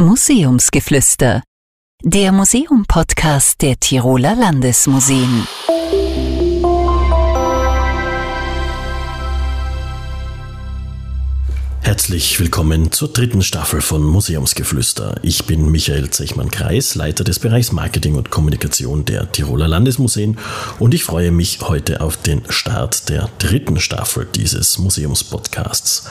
Museumsgeflüster, der Museum-Podcast der Tiroler Landesmuseen. Herzlich willkommen zur dritten Staffel von Museumsgeflüster. Ich bin Michael Zechmann-Kreis, Leiter des Bereichs Marketing und Kommunikation der Tiroler Landesmuseen und ich freue mich heute auf den Start der dritten Staffel dieses Museumspodcasts.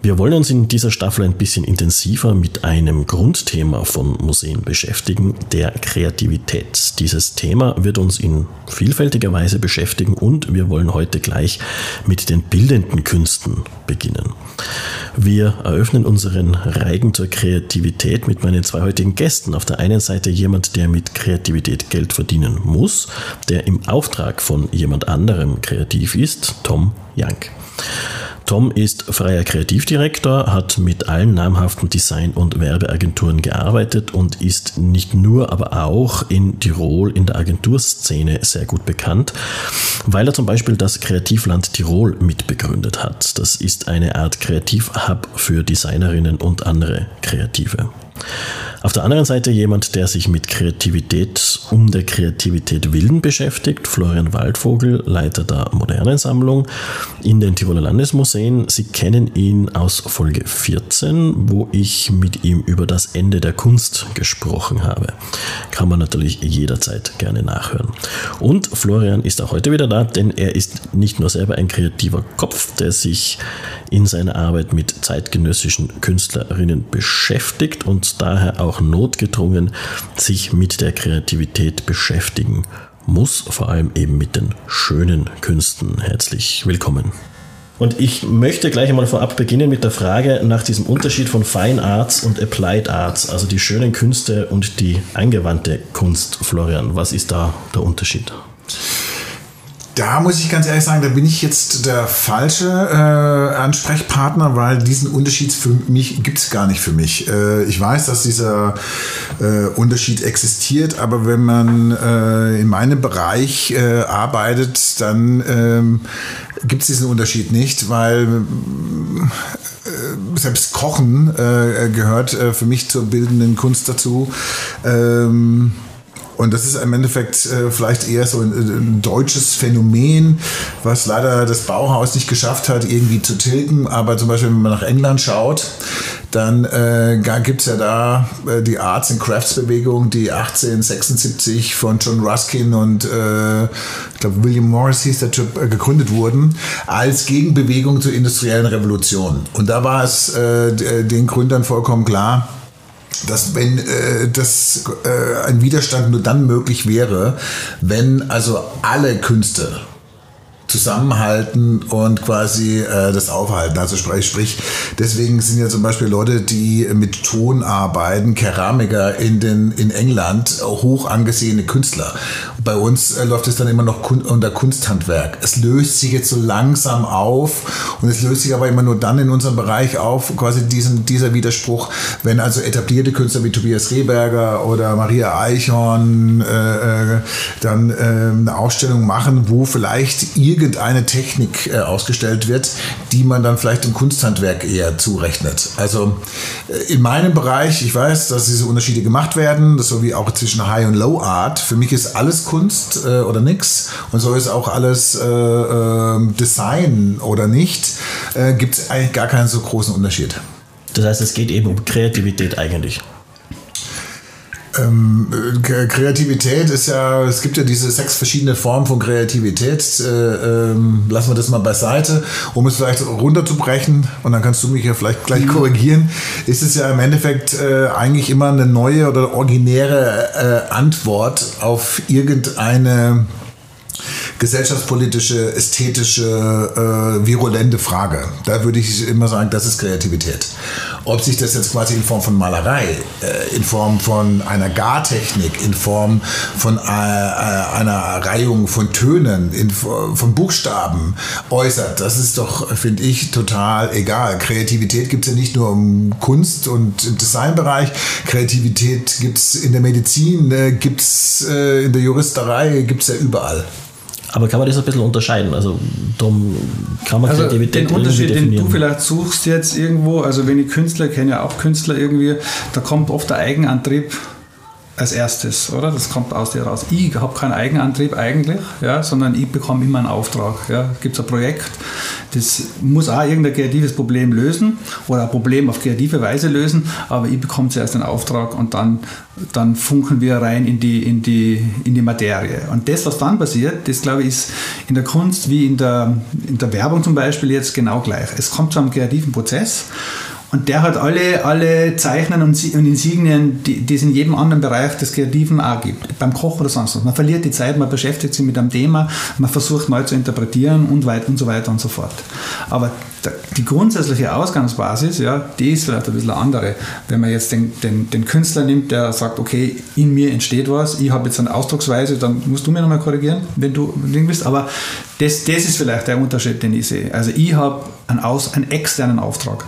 Wir wollen uns in dieser Staffel ein bisschen intensiver mit einem Grundthema von Museen beschäftigen, der Kreativität. Dieses Thema wird uns in vielfältiger Weise beschäftigen und wir wollen heute gleich mit den bildenden Künsten beginnen. Wir eröffnen unseren Reigen zur Kreativität mit meinen zwei heutigen Gästen. Auf der einen Seite jemand, der mit Kreativität Geld verdienen muss, der im Auftrag von jemand anderem kreativ ist, Tom Young. Tom ist freier Kreativdirektor, hat mit allen namhaften Design- und Werbeagenturen gearbeitet und ist nicht nur, aber auch in Tirol in der Agenturszene sehr gut bekannt, weil er zum Beispiel das Kreativland Tirol mitbegründet hat. Das ist eine Art Kreativhub für Designerinnen und andere Kreative. Auf der anderen Seite jemand, der sich mit Kreativität um der Kreativität willen beschäftigt, Florian Waldvogel, Leiter der Modernen Sammlung in den Tiroler Landesmuseen. Sie kennen ihn aus Folge 14, wo ich mit ihm über das Ende der Kunst gesprochen habe. Kann man natürlich jederzeit gerne nachhören. Und Florian ist auch heute wieder da, denn er ist nicht nur selber ein kreativer Kopf, der sich in seiner Arbeit mit zeitgenössischen Künstlerinnen beschäftigt und daher auch notgedrungen sich mit der Kreativität beschäftigen muss, vor allem eben mit den schönen Künsten. Herzlich willkommen. Und ich möchte gleich einmal vorab beginnen mit der Frage nach diesem Unterschied von Fine Arts und Applied Arts, also die schönen Künste und die angewandte Kunst. Florian, was ist da der Unterschied? Da muss ich ganz ehrlich sagen, da bin ich jetzt der falsche äh, Ansprechpartner, weil diesen Unterschied für mich gibt es gar nicht für mich. Äh, ich weiß, dass dieser äh, Unterschied existiert, aber wenn man äh, in meinem Bereich äh, arbeitet, dann ähm, gibt es diesen Unterschied nicht, weil äh, selbst Kochen gehört für mich zur bildenden Kunst dazu. Ähm, und das ist im Endeffekt äh, vielleicht eher so ein, ein, deutsches Phänomen, was leider das Bauhaus nicht geschafft hat, irgendwie zu tilgen. Aber zum Beispiel, wenn man nach England schaut, dann äh, gibt es ja da äh, die Arts and Crafts Bewegung, die 1876 von John Ruskin und äh, ich glaube William Morris hieß der Typ, äh, gegründet wurden, als Gegenbewegung zur industriellen Revolution. Und da war es äh, den Gründern vollkommen klar, dass wenn äh, das äh, ein Widerstand nur dann möglich wäre, wenn also alle Künste zusammenhalten und quasi äh, das aufhalten. Also sprich, sprich, deswegen sind ja zum Beispiel Leute, die mit Ton arbeiten, Keramiker in, den, in England, hoch angesehene Künstler. Bei uns äh, läuft es dann immer noch kun unter Kunsthandwerk. Es löst sich jetzt so langsam auf und es löst sich aber immer nur dann in unserem Bereich auf, quasi diesen, dieser Widerspruch, wenn also etablierte Künstler wie Tobias Rehberger oder Maria Eichhorn äh, äh dann äh, eine Ausstellung machen, wo vielleicht ihr irgendeine Technik äh, ausgestellt wird, die man dann vielleicht im Kunsthandwerk eher zurechnet. Also äh, in meinem Bereich, ich weiß, dass diese Unterschiede gemacht werden, so wie auch zwischen High und Low Art. Für mich ist alles Kunst äh, oder nichts und so ist auch alles äh, ähm, Design oder nicht. Äh, Gibt es eigentlich gar keinen so großen Unterschied. Das heißt, es geht eben um Kreativität eigentlich. Ähm, Kreativität ist ja, es gibt ja diese sechs verschiedene Formen von Kreativität. Äh, ähm, lassen wir das mal beiseite, um es vielleicht runterzubrechen und dann kannst du mich ja vielleicht gleich mhm. korrigieren. Ist es ja im Endeffekt äh, eigentlich immer eine neue oder originäre äh, Antwort auf irgendeine gesellschaftspolitische, ästhetische, äh, virulente Frage. Da würde ich immer sagen, das ist Kreativität. Ob sich das jetzt quasi in Form von Malerei, äh, in Form von einer Gartechnik, in Form von äh, äh einer Reihung von Tönen, in, von Buchstaben äußert, das ist doch, finde ich, total egal. Kreativität gibt es ja nicht nur im Kunst- und Designbereich, Kreativität gibt es in der Medizin, äh, gibt es äh, in der Juristerei, gibt es ja überall. Aber kann man das ein bisschen unterscheiden? Also darum kann man Also Kreativität den Unterschied, den du vielleicht suchst jetzt irgendwo, also wenn ich Künstler kenne ja auch Künstler irgendwie, da kommt oft der Eigenantrieb als erstes, oder? Das kommt aus dir raus. Ich habe keinen Eigenantrieb eigentlich, ja, sondern ich bekomme immer einen Auftrag. Ja. Gibt es ein Projekt, das muss auch irgendein kreatives Problem lösen oder ein Problem auf kreative Weise lösen, aber ich bekomme zuerst einen Auftrag und dann, dann funken wir rein in die, in, die, in die Materie. Und das, was dann passiert, das glaube ich, ist in der Kunst wie in der, in der Werbung zum Beispiel jetzt genau gleich. Es kommt zu einem kreativen Prozess und der hat alle, alle Zeichnen und, und Insignien, die, die es in jedem anderen Bereich des Kreativen auch gibt. Beim Kochen oder sonst was. Man verliert die Zeit, man beschäftigt sich mit einem Thema, man versucht neu zu interpretieren und, weit, und so weiter und so fort. Aber die grundsätzliche Ausgangsbasis, ja, die ist vielleicht ein bisschen andere. Wenn man jetzt den, den, den Künstler nimmt, der sagt, okay, in mir entsteht was, ich habe jetzt eine Ausdrucksweise, dann musst du mir nochmal korrigieren, wenn du Ding bist. Aber das, das ist vielleicht der Unterschied, den ich sehe. Also ich habe einen, einen externen Auftrag.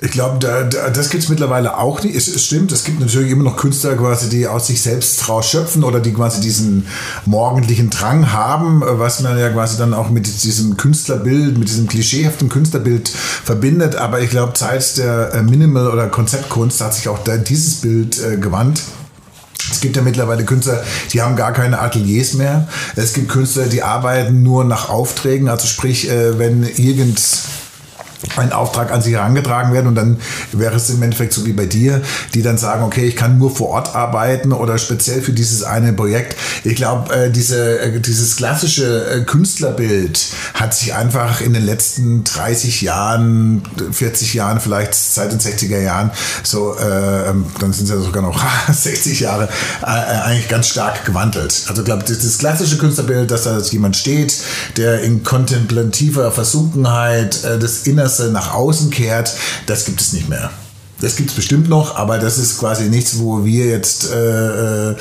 Ich glaube, da, da, das gibt es mittlerweile auch nicht. Es, es stimmt, es gibt natürlich immer noch Künstler quasi, die aus sich selbst rausschöpfen oder die quasi diesen morgendlichen Drang haben, was man ja quasi dann auch mit diesem Künstlerbild, mit diesem klischeehaften Künstlerbild verbindet. Aber ich glaube, seit der äh, Minimal- oder Konzeptkunst hat sich auch dieses Bild äh, gewandt. Es gibt ja mittlerweile Künstler, die haben gar keine Ateliers mehr. Es gibt Künstler, die arbeiten nur nach Aufträgen. Also sprich, äh, wenn irgend ein Auftrag an sie herangetragen werden und dann wäre es im Endeffekt so wie bei dir, die dann sagen, okay, ich kann nur vor Ort arbeiten oder speziell für dieses eine Projekt. Ich glaube, äh, diese, äh, dieses klassische äh, Künstlerbild hat sich einfach in den letzten 30 Jahren, 40 Jahren, vielleicht seit den 60er Jahren, so, äh, dann sind es ja sogar noch 60 Jahre, eigentlich ganz stark gewandelt. Also ich glaube, das klassische Künstlerbild, dass da jemand steht, der in kontemplativer Versunkenheit äh, das Innerste nach außen kehrt, das gibt es nicht mehr. Das gibt es bestimmt noch, aber das ist quasi nichts, wo wir jetzt äh, äh,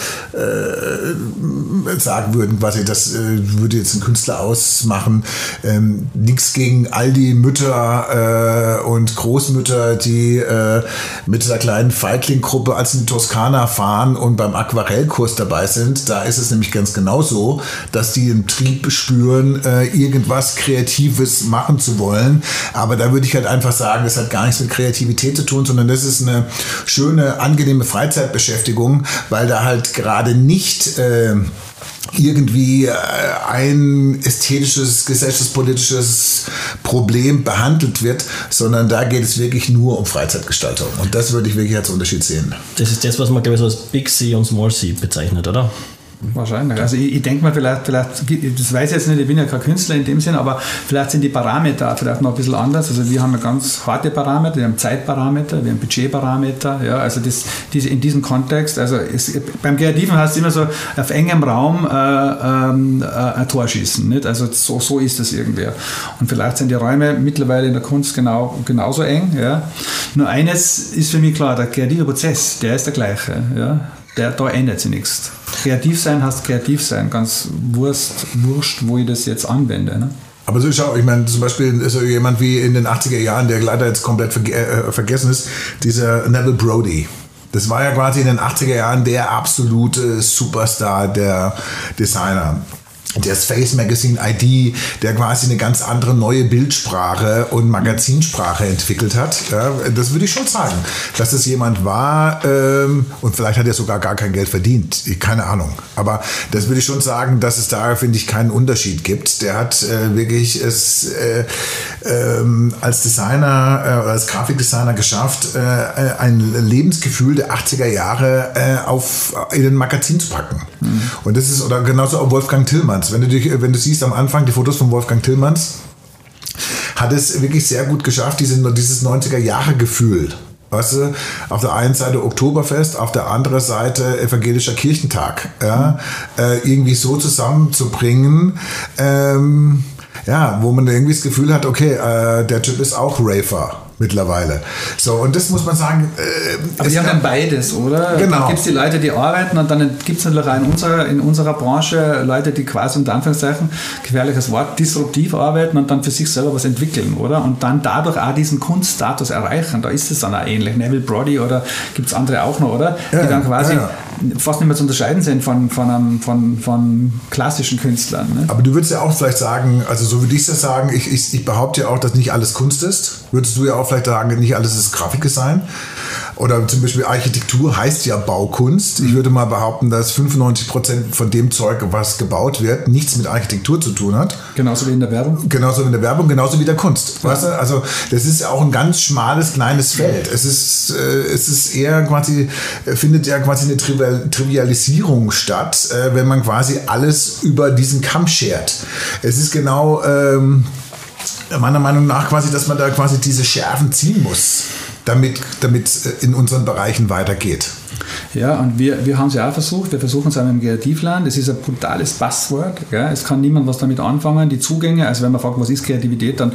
sagen würden, quasi, das äh, würde jetzt ein Künstler ausmachen. Ähm, Nichts gegen all die Mütter äh, und Großmütter, die äh, mit einer kleinen Feigling-Gruppe als in die Toskana fahren und beim Aquarellkurs dabei sind. Da ist es nämlich ganz genauso, dass die einen Trieb spüren, äh, irgendwas Kreatives machen zu wollen. Aber da würde ich halt einfach sagen, das hat gar nichts mit Kreativität zu tun, sondern das ist eine schöne, angenehme Freizeitbeschäftigung, weil da halt gerade nicht äh, irgendwie äh, ein ästhetisches, gesellschaftspolitisches Problem behandelt wird, sondern da geht es wirklich nur um Freizeitgestaltung. Und das würde ich wirklich als Unterschied sehen. Das ist das, was man, glaube ich, so als Big C und Small C bezeichnet, oder? Wahrscheinlich. Also ich, ich denke mal, vielleicht, vielleicht, das weiß ich jetzt nicht, ich bin ja kein Künstler in dem Sinn, aber vielleicht sind die Parameter vielleicht noch ein bisschen anders. Also wir haben ja ganz harte Parameter, wir haben Zeitparameter, wir haben Budgetparameter, ja, also das, diese, in diesem Kontext, also es, beim Kreativen heißt es immer so, auf engem Raum äh, ähm, äh, ein Tor schießen, nicht? Also so, so ist das irgendwie. Und vielleicht sind die Räume mittlerweile in der Kunst genau, genauso eng, ja. Nur eines ist für mich klar, der kreative Prozess, der ist der gleiche, ja. Der, da ändert sich nichts. Kreativ sein heißt kreativ sein, ganz wurscht, wurscht wo ich das jetzt anwende. Ne? Aber so schau, ich meine, zum Beispiel so jemand wie in den 80er Jahren, der leider jetzt komplett verge äh, vergessen ist, dieser Neville Brody. Das war ja quasi in den 80er Jahren der absolute Superstar der Designer. Der Space Magazine ID, der quasi eine ganz andere neue Bildsprache und Magazinsprache entwickelt hat. Ja, das würde ich schon sagen, dass es jemand war ähm, und vielleicht hat er sogar gar kein Geld verdient. Keine Ahnung. Aber das würde ich schon sagen, dass es da, finde ich, keinen Unterschied gibt. Der hat äh, wirklich es äh, ähm, als Designer äh, als Grafikdesigner geschafft, äh, ein Lebensgefühl der 80er Jahre äh, auf, in den Magazin zu packen. Mhm. Und das ist, oder genauso auch Wolfgang Tillmanns. Wenn du, dich, wenn du siehst am Anfang die Fotos von Wolfgang Tillmanns, hat es wirklich sehr gut geschafft, diese, dieses 90er-Jahre-Gefühl Weißt du, auf der einen Seite Oktoberfest, auf der anderen Seite evangelischer Kirchentag, ja, äh, irgendwie so zusammenzubringen, ähm, ja, wo man irgendwie das Gefühl hat, okay, äh, der Typ ist auch Rafer mittlerweile. So, und das muss man sagen. Äh, Aber die haben dann beides, oder? Genau. Gibt es die Leute, die arbeiten und dann gibt es natürlich auch in unserer, in unserer Branche Leute, die quasi unter Anführungszeichen, gefährliches Wort, disruptiv arbeiten und dann für sich selber was entwickeln, oder? Und dann dadurch auch diesen Kunststatus erreichen. Da ist es dann auch ähnlich. Neville Brody oder gibt es andere auch noch, oder? Ja, die dann quasi ja, ja. Fast nicht mehr zu unterscheiden sind von, von, einem, von, von klassischen Künstlern. Ne? Aber du würdest ja auch vielleicht sagen, also so würde ich das sagen, ich, ich, ich behaupte ja auch, dass nicht alles Kunst ist. Würdest du ja auch vielleicht sagen, nicht alles ist Grafikdesign? Oder zum Beispiel Architektur heißt ja Baukunst. Ich würde mal behaupten, dass 95 Prozent von dem Zeug, was gebaut wird, nichts mit Architektur zu tun hat. Genauso wie in der Werbung. Genauso wie in der Werbung, genauso wie der Kunst. Ja. Weißt du? Also das ist auch ein ganz schmales, kleines Feld. Es ist, äh, es ist eher quasi, findet ja quasi eine Trivial Trivialisierung statt, äh, wenn man quasi alles über diesen Kamm schert. Es ist genau ähm, meiner Meinung nach quasi, dass man da quasi diese Schärfen ziehen muss damit, es in unseren Bereichen weitergeht. Ja, und wir, wir haben es ja auch versucht. Wir versuchen es auch im Kreativland. Es ist ein brutales Buzzword. Gell? Es kann niemand was damit anfangen. Die Zugänge, also wenn man fragt, was ist Kreativität, dann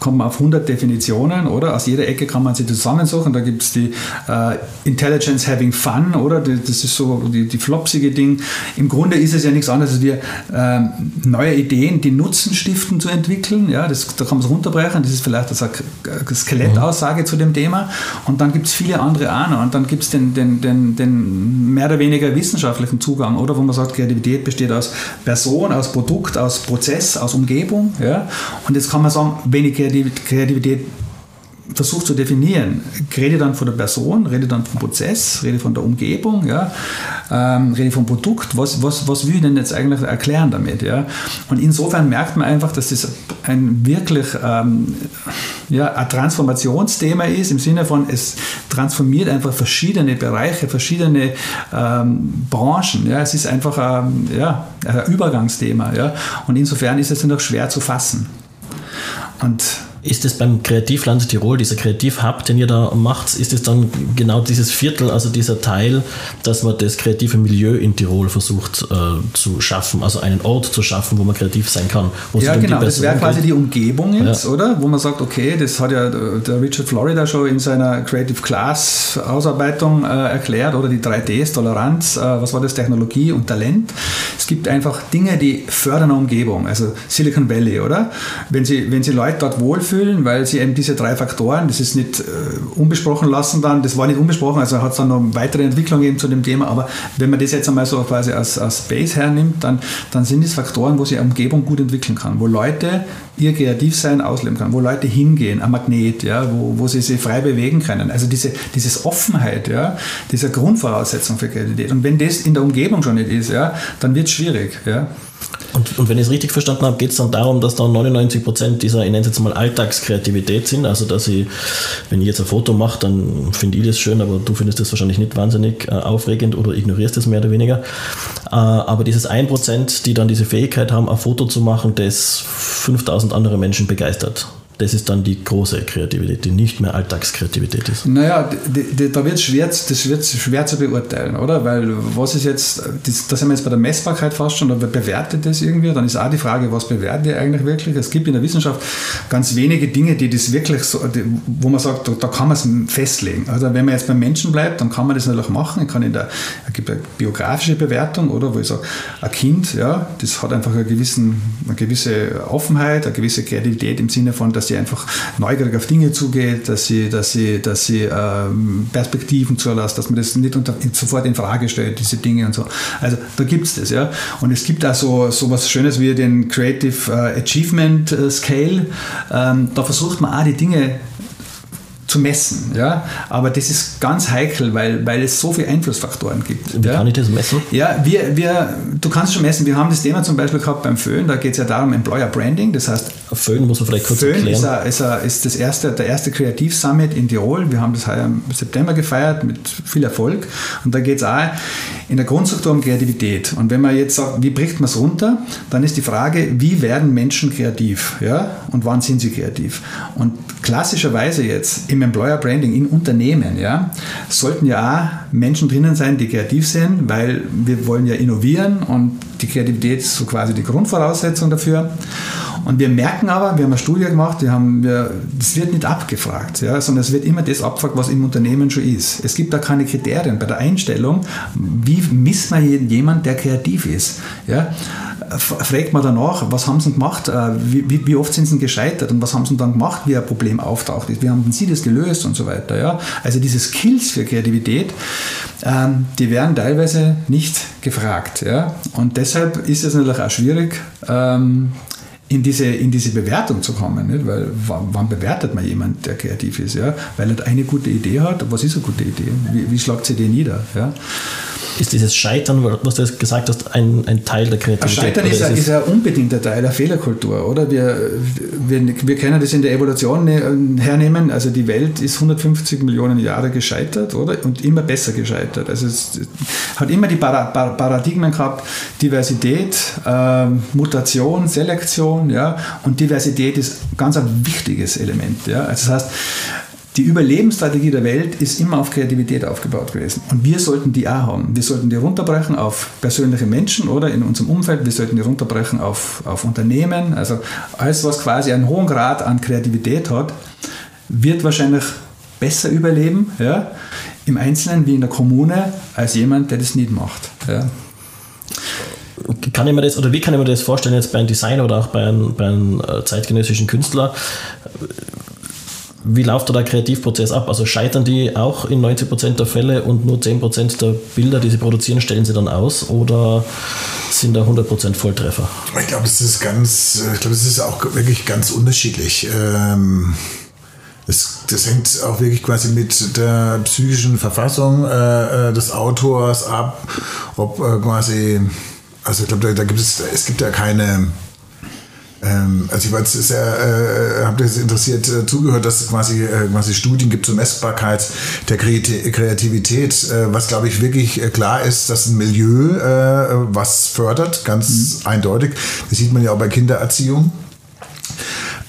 kommt man auf 100 Definitionen, oder? Aus jeder Ecke kann man sie zusammensuchen. Da gibt es die äh, Intelligence Having Fun, oder? Das ist so die, die flopsige Ding. Im Grunde ist es ja nichts anderes, als wir äh, neue Ideen, die Nutzen stiften, zu entwickeln. Ja, das, da kann man es runterbrechen. Das ist vielleicht eine Skelettaussage mhm. zu dem Thema. Und dann gibt es viele andere auch noch. Und dann gibt es den, den, den, den mehr oder weniger wissenschaftlichen Zugang, oder? Wo man sagt, Kreativität besteht aus Person, aus Produkt, aus Prozess, aus Umgebung. Ja? Und jetzt kann man sagen, wenn ich Kreativität versucht zu definieren, rede dann von der Person, rede dann vom Prozess, rede von der Umgebung, ja, ähm, rede vom Produkt, was, was, was will ich denn jetzt eigentlich erklären damit? Ja? Und insofern merkt man einfach, dass das ein wirklich ähm, ja, ein Transformationsthema ist, im Sinne von, es transformiert einfach verschiedene Bereiche, verschiedene ähm, Branchen. Ja? Es ist einfach ähm, ja, ein Übergangsthema. Ja? Und insofern ist es noch schwer zu fassen. Und ist es beim Kreativland Tirol, dieser Kreativhub, den ihr da macht, ist es dann genau dieses Viertel, also dieser Teil, dass man das kreative Milieu in Tirol versucht äh, zu schaffen, also einen Ort zu schaffen, wo man kreativ sein kann? ja, genau, das wäre quasi die Umgebung jetzt, ja. oder? Wo man sagt, okay, das hat ja der Richard Florida schon in seiner Creative Class Ausarbeitung äh, erklärt, oder die 3Ds, Toleranz, äh, was war das, Technologie und Talent. Es gibt einfach Dinge, die fördern eine Umgebung, also Silicon Valley, oder? Wenn Sie, wenn Sie Leute dort wohlfühlen, fühlen, weil sie eben diese drei Faktoren, das ist nicht äh, unbesprochen lassen dann, das war nicht unbesprochen, also hat es dann noch weitere Entwicklung gegeben zu dem Thema, aber wenn man das jetzt einmal so quasi als, als Base hernimmt, dann, dann sind es Faktoren, wo sich eine Umgebung gut entwickeln kann, wo Leute ihr Kreativsein ausleben können, wo Leute hingehen, ein Magnet, ja, wo, wo sie sich frei bewegen können. Also diese dieses Offenheit, ja, diese Grundvoraussetzung für Kreativität. Und wenn das in der Umgebung schon nicht ist, ja, dann wird es schwierig. Ja. Und, und, wenn ich es richtig verstanden habe, geht es dann darum, dass da 99 Prozent dieser, ich nenne es jetzt mal Alltagskreativität sind. Also, dass ich, wenn ich jetzt ein Foto mache, dann finde ich das schön, aber du findest das wahrscheinlich nicht wahnsinnig äh, aufregend oder ignorierst das mehr oder weniger. Äh, aber dieses 1 Prozent, die dann diese Fähigkeit haben, ein Foto zu machen, das 5000 andere Menschen begeistert das ist dann die große Kreativität, die nicht mehr Alltagskreativität ist. Naja, die, die, da wird schwer, das wird schwer zu beurteilen, oder? Weil was ist jetzt, das, da sind wir jetzt bei der Messbarkeit fast schon, aber bewertet das irgendwie? Dann ist auch die Frage, was bewertet ihr eigentlich wirklich? Es gibt in der Wissenschaft ganz wenige Dinge, die das wirklich so, die, wo man sagt, da, da kann man es festlegen. Also wenn man jetzt beim Menschen bleibt, dann kann man das natürlich machen. Ich kann in der, es gibt eine biografische Bewertung, oder? Wo ich sage, ein Kind, ja, das hat einfach eine, gewissen, eine gewisse Offenheit, eine gewisse Kreativität im Sinne von, dass dass sie einfach neugierig auf Dinge zugeht, dass sie, dass sie, dass sie ähm, Perspektiven zulässt, dass man das nicht unter, sofort in Frage stellt, diese Dinge und so. Also da gibt es das, ja. Und es gibt auch so, so was Schönes wie den Creative äh, Achievement äh, Scale. Ähm, da versucht man auch die Dinge zu messen. Ja? Aber das ist ganz heikel, weil, weil es so viele Einflussfaktoren gibt. Wie ja? kann ich das messen? Ja, wir, wir, du kannst schon messen. Wir haben das Thema zum Beispiel gehabt beim Föhn, da geht es ja darum Employer Branding. Das heißt, Föhn muss man vielleicht kurz Föhn erklären. Ist, a, ist, a, ist das erste, der erste Kreativ-Summit in Tirol. Wir haben das heuer im September gefeiert mit viel Erfolg. Und da geht es auch in der Grundstruktur um Kreativität. Und wenn man jetzt sagt, wie bricht man es runter, dann ist die Frage, wie werden Menschen kreativ? Ja? Und wann sind sie kreativ? Und klassischerweise jetzt im Employer Branding in Unternehmen, ja, sollten ja auch Menschen drinnen sein, die kreativ sind, weil wir wollen ja innovieren und die Kreativität ist so quasi die Grundvoraussetzung dafür. Und wir merken aber, wir haben eine Studie gemacht, die haben wir, das wird nicht abgefragt, ja, sondern es wird immer das abgefragt, was im Unternehmen schon ist. Es gibt da keine Kriterien bei der Einstellung, wie misst man jemanden, der kreativ ist. Ja? Fragt man danach, was haben sie gemacht, äh, wie, wie, oft sind sie gescheitert und was haben sie dann gemacht, wie ein Problem auftaucht. Wie haben sie das gelöst und so weiter. Ja? Also diese Skills für Kreativität, ähm, die werden teilweise nicht gefragt. Ja? Und deshalb ist es natürlich auch schwierig, ähm, in diese, in diese Bewertung zu kommen. Nicht? Weil wann, wann bewertet man jemanden, der kreativ ist? Ja? Weil er eine gute Idee hat. Was ist eine gute Idee? Wie, wie schlagt sie die nieder? Ja? Ist dieses Scheitern, was du jetzt gesagt hast, ein, ein Teil der Kreativität? Scheitern ist, ein, ist ein unbedingter Teil der Fehlerkultur, oder? Wir, wir, wir können das in der Evolution ne, hernehmen. Also die Welt ist 150 Millionen Jahre gescheitert, oder? Und immer besser gescheitert. Also es hat immer die Paradigmen gehabt, Diversität, äh, Mutation, Selektion, ja? Und Diversität ist ganz ein wichtiges Element, ja? Also das heißt, die Überlebensstrategie der Welt ist immer auf Kreativität aufgebaut gewesen. Und wir sollten die auch haben. Wir sollten die runterbrechen auf persönliche Menschen oder in unserem Umfeld. Wir sollten die runterbrechen auf, auf Unternehmen. Also alles, was quasi einen hohen Grad an Kreativität hat, wird wahrscheinlich besser überleben ja, im Einzelnen wie in der Kommune als jemand, der das nicht macht. Ja. Kann ich mir das, oder wie kann ich mir das vorstellen, jetzt bei einem Designer oder auch bei einem, bei einem äh, zeitgenössischen Künstler? Wie läuft da der Kreativprozess ab? Also scheitern die auch in 90% der Fälle und nur 10% der Bilder, die sie produzieren, stellen sie dann aus oder sind da 100% Volltreffer? Ich glaube, das ist ganz, ich glaube, das ist auch wirklich ganz unterschiedlich. Ähm das, das, hängt auch wirklich quasi mit der psychischen Verfassung äh, äh des Autors ab, ob äh, quasi, also ich glaube, da, da, gibt es, es gibt ja keine, ähm, also ich war jetzt sehr, äh, habe das interessiert äh, zugehört, dass es quasi, äh, quasi Studien gibt zur Messbarkeit der Kreativität, äh, was glaube ich wirklich äh, klar ist, dass ein Milieu äh, was fördert, ganz mhm. eindeutig. Das sieht man ja auch bei Kindererziehung.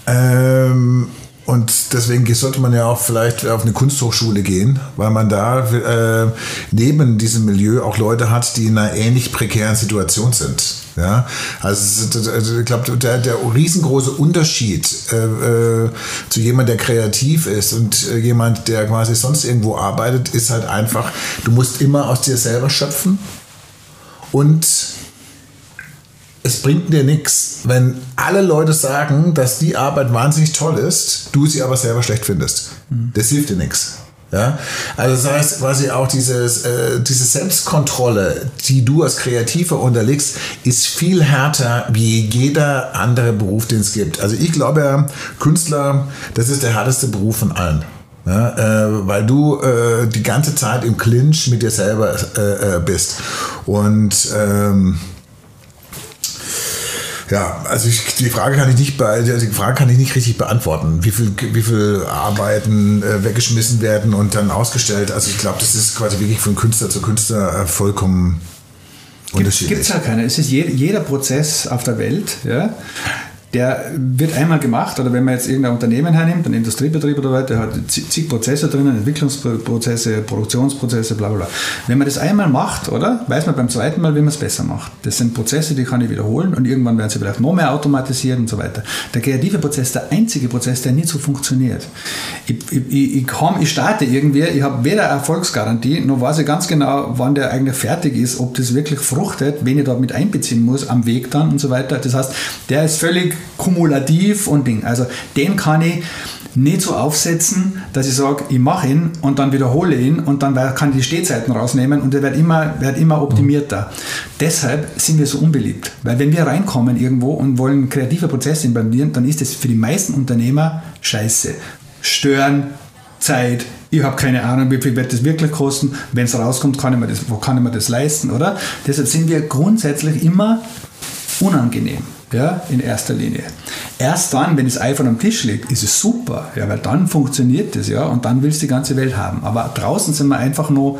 Ähm, und deswegen sollte man ja auch vielleicht auf eine Kunsthochschule gehen, weil man da äh, neben diesem Milieu auch Leute hat, die in einer ähnlich prekären Situation sind. Ja, also, also ich glaube, der, der riesengroße Unterschied äh, äh, zu jemand, der kreativ ist und äh, jemand, der quasi sonst irgendwo arbeitet, ist halt einfach, du musst immer aus dir selber schöpfen und es bringt dir nichts, wenn alle Leute sagen, dass die Arbeit wahnsinnig toll ist, du sie aber selber schlecht findest. Mhm. Das hilft dir nichts. Ja? Also das heißt quasi auch dieses, äh, diese Selbstkontrolle, die du als Kreativer unterlegst, ist viel härter wie jeder andere Beruf, den es gibt. Also ich glaube, Künstler, das ist der härteste Beruf von allen. Ja, äh, weil du äh, die ganze Zeit im Clinch mit dir selber äh, äh bist. Und ähm, ja, also ich, die Frage kann ich nicht die Frage kann ich nicht richtig beantworten. Wie viel, wie viel Arbeiten äh, weggeschmissen werden und dann ausgestellt. Also ich glaube, das ist quasi wirklich von Künstler zu Künstler äh, vollkommen unterschiedlich. Gibt es ja keine. Es ist je, jeder Prozess auf der Welt, ja, der wird einmal gemacht, oder wenn man jetzt irgendein Unternehmen hernimmt, ein Industriebetrieb oder weiter, der hat zig Prozesse drinnen, Entwicklungsprozesse, Produktionsprozesse, bla bla bla. Wenn man das einmal macht, oder, weiß man beim zweiten Mal, wie man es besser macht. Das sind Prozesse, die kann ich wiederholen und irgendwann werden sie vielleicht noch mehr automatisiert und so weiter. Der kreative Prozess, der einzige Prozess, der nicht so funktioniert. Ich, ich, ich, komm, ich starte irgendwie, ich habe weder Erfolgsgarantie, noch weiß ich ganz genau, wann der eigentlich fertig ist, ob das wirklich fruchtet, wen ich da mit einbeziehen muss am Weg dann und so weiter. Das heißt, der ist völlig kumulativ und Ding. Also den kann ich nicht so aufsetzen, dass ich sage, ich mache ihn und dann wiederhole ihn und dann kann ich die Stehzeiten rausnehmen und der wird immer, wird immer optimierter. Mhm. Deshalb sind wir so unbeliebt. Weil wenn wir reinkommen irgendwo und wollen kreative Prozesse implementieren, dann ist das für die meisten Unternehmer scheiße. Stören, Zeit, ich habe keine Ahnung, wie viel wird das wirklich kosten. Wenn es rauskommt, kann ich mir das, kann ich mir das leisten, oder? Deshalb sind wir grundsätzlich immer unangenehm ja, in erster Linie. Erst dann, wenn das iPhone am Tisch liegt, ist es super, ja, weil dann funktioniert das, ja, und dann willst du die ganze Welt haben. Aber draußen sind wir einfach nur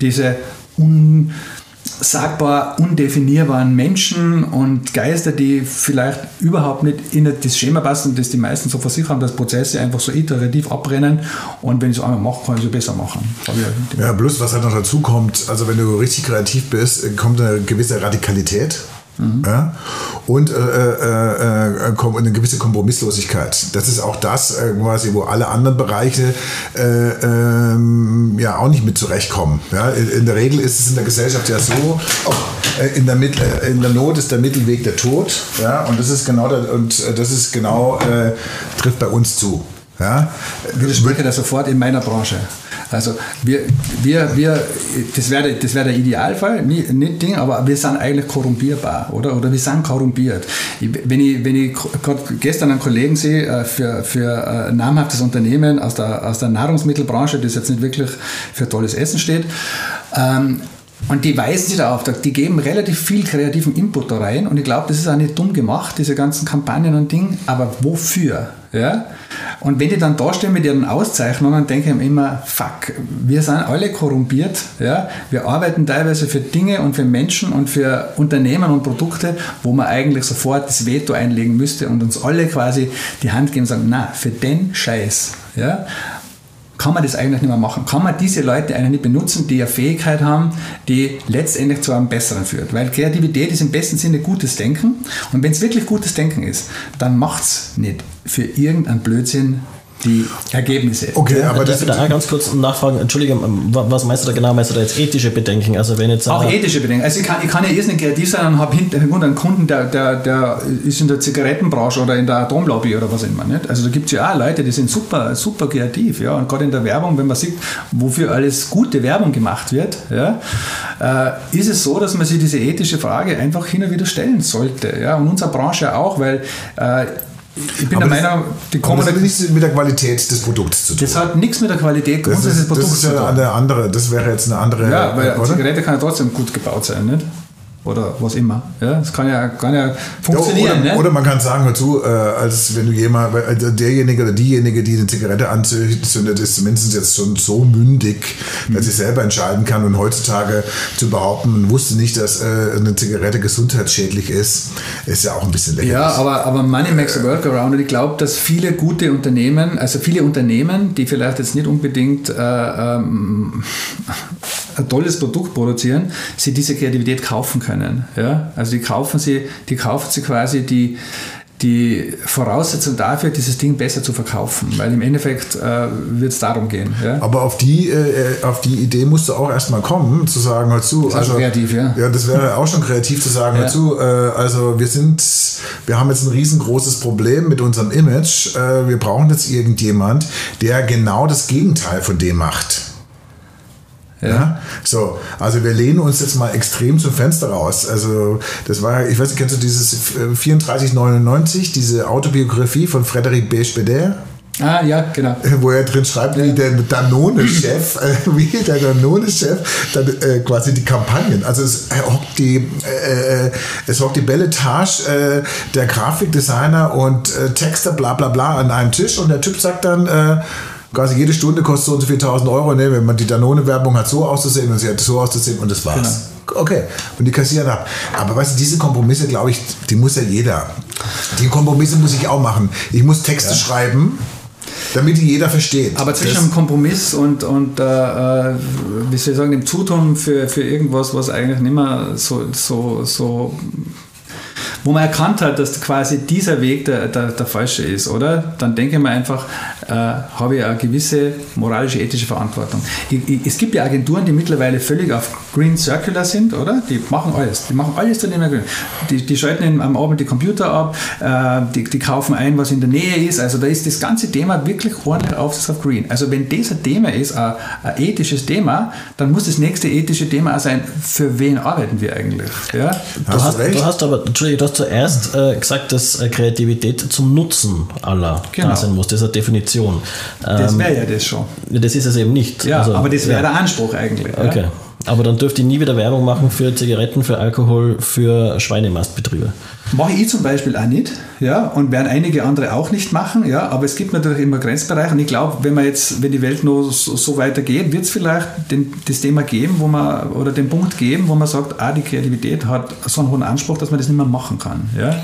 diese unsagbar undefinierbaren Menschen und Geister, die vielleicht überhaupt nicht in das Schema passen, das die meisten so vor sich haben, dass Prozesse einfach so iterativ abbrennen und wenn ich es einmal mache, kann ich es besser machen. Ja, bloß was halt noch dazu kommt, also wenn du richtig kreativ bist, kommt eine gewisse Radikalität Mhm. Ja? Und äh, äh, äh, eine gewisse Kompromisslosigkeit. Das ist auch das, äh, quasi, wo alle anderen Bereiche äh, ähm, ja auch nicht mit zurechtkommen. Ja? In der Regel ist es in der Gesellschaft ja so, oh, äh, in, der Mittel, in der Not ist der Mittelweg der Tod. Ja? Und das ist genau, der, und das ist genau trifft bei uns zu. Ja? Ich widerspreche das sofort in meiner Branche. Also wir, wir, wir das wäre das wär der Idealfall, nicht, Ding, aber wir sind eigentlich korrumpierbar, oder? Oder wir sind korrumpiert. Wenn ich, wenn ich gestern einen Kollegen sehe äh, für, für ein namhaftes Unternehmen aus der, aus der Nahrungsmittelbranche, das jetzt nicht wirklich für tolles Essen steht, ähm, und die weisen sich da auf, die geben relativ viel kreativen Input da rein und ich glaube, das ist auch nicht dumm gemacht, diese ganzen Kampagnen und Ding, aber wofür? Ja? Und wenn die dann da stehen mit ihren Auszeichnungen, denke ich mir immer, fuck, wir sind alle korrumpiert, ja? wir arbeiten teilweise für Dinge und für Menschen und für Unternehmen und Produkte, wo man eigentlich sofort das Veto einlegen müsste und uns alle quasi die Hand geben und sagen, na, für den Scheiß. Ja? Kann man das eigentlich nicht mehr machen. Kann man diese Leute eigentlich nicht benutzen, die eine Fähigkeit haben, die letztendlich zu einem Besseren führt. Weil Kreativität ist im besten Sinne gutes Denken. Und wenn es wirklich gutes Denken ist, dann macht es nicht für irgendeinen Blödsinn die Ergebnisse. Okay, ja, aber das ist da ganz kurz nachfragen. Entschuldigung, ähm, was meinst du da genau? Meinst du da jetzt ethische Bedenken? Also wenn jetzt auch ethische Bedenken. Also ich kann, ich kann ja erst nicht kreativ sein und habe hintergrund einen Kunden, der, der, der ist in der Zigarettenbranche oder in der Atomlobby oder was immer. Nicht? Also da gibt es ja auch Leute, die sind super, super kreativ. Ja? Und gerade in der Werbung, wenn man sieht, wofür alles gute Werbung gemacht wird, ja, äh, ist es so, dass man sich diese ethische Frage einfach hin und wieder stellen sollte. Ja? Und unsere Branche auch, weil äh, ich bin aber der Meinung, die Kommunikation. Das hat nichts mit der Qualität des Produkts zu tun. Das hat nichts mit der Qualität das ist, des Produkts das ist. Eine andere, das wäre jetzt eine andere. Ja, weil eine Zigarette kann ja trotzdem gut gebaut sein, nicht? Oder was immer. Ja, das kann ja, kann ja funktionieren. Oder, ne? oder, man kann sagen, hör zu, äh, als wenn du jemand, also derjenige oder diejenige, die eine Zigarette anzündet, ist zumindest jetzt schon so mündig, mhm. dass sie selber entscheiden kann. Und heutzutage zu behaupten, man wusste nicht, dass äh, eine Zigarette gesundheitsschädlich ist, ist ja auch ein bisschen lächerlich. Ja, aber, aber Money makes a workaround. Und ich glaube, dass viele gute Unternehmen, also viele Unternehmen, die vielleicht jetzt nicht unbedingt äh, ähm, ein tolles Produkt produzieren, sie diese Kreativität kaufen können. Ja? Also die kaufen sie, die kaufen sie quasi die, die Voraussetzung dafür, dieses Ding besser zu verkaufen, weil im Endeffekt äh, wird es darum gehen. Ja? Aber auf die, äh, auf die Idee musst du auch erstmal kommen, zu sagen, hör zu. Das also, kreativ, ja. Ja, das wäre auch schon kreativ zu sagen, ja. hör zu, äh, also wir sind, wir haben jetzt ein riesengroßes Problem mit unserem Image, äh, wir brauchen jetzt irgendjemand, der genau das Gegenteil von dem macht. Ja. ja. So, also wir lehnen uns jetzt mal extrem zum Fenster raus. Also das war, ich weiß nicht, kennst du dieses 3499, diese Autobiografie von Frédéric Beigbeder? Ah, ja, genau. Wo er drin schreibt, wie der Danone-Chef, äh, wie der Danone-Chef dann äh, quasi die Kampagnen, also es hockt die, äh, äh, es hockt die Belletage äh, der Grafikdesigner und äh, Texter bla bla bla an einem Tisch und der Typ sagt dann, äh, quasi jede Stunde kostet so und so viel tausend Euro, ne? wenn man die Danone-Werbung hat so auszusehen und sie hat so auszusehen und das war's. Genau. Okay, und die kassieren ab. Aber weißt du, diese Kompromisse, glaube ich, die muss ja jeder. Die Kompromisse muss ich auch machen. Ich muss Texte ja. schreiben, damit die jeder versteht. Aber zwischen einem Kompromiss und, und äh, äh, wie soll ich sagen, dem Zutun für, für irgendwas, was eigentlich nicht mehr so, so, so wo man erkannt hat, dass quasi dieser Weg der, der, der falsche ist, oder? Dann denke ich mir einfach, äh, habe ich eine gewisse moralische, ethische Verantwortung. Ich, ich, es gibt ja Agenturen, die mittlerweile völlig auf Green Circular sind, oder? Die machen alles. Die machen alles zu dem Grün. Die, die schalten am Abend die Computer ab, äh, die, die kaufen ein, was in der Nähe ist. Also da ist das ganze Thema wirklich ordentlich auf, auf Green. Also wenn das ein Thema ist, ein, ein ethisches Thema, dann muss das nächste ethische Thema auch sein, für wen arbeiten wir eigentlich? Ja? Du, hast, du, hast, aber, Entschuldigung, du hast zuerst äh, gesagt, dass äh, Kreativität zum Nutzen aller genau. da sein muss. Das ist eine Definition. Das ähm, wäre ja das schon. Das ist es eben nicht. Ja, also, aber das wäre ja. der Anspruch eigentlich. Okay. Aber dann dürft ihr nie wieder Werbung machen für Zigaretten, für Alkohol, für Schweinemastbetriebe. Mache ich zum Beispiel auch nicht, ja, und werden einige andere auch nicht machen, ja, aber es gibt natürlich immer Grenzbereiche und ich glaube, wenn man jetzt, wenn die Welt nur so, so weitergeht, wird es vielleicht den, das Thema geben, wo man, oder den Punkt geben, wo man sagt, ah, die Kreativität hat so einen hohen Anspruch, dass man das nicht mehr machen kann, ja.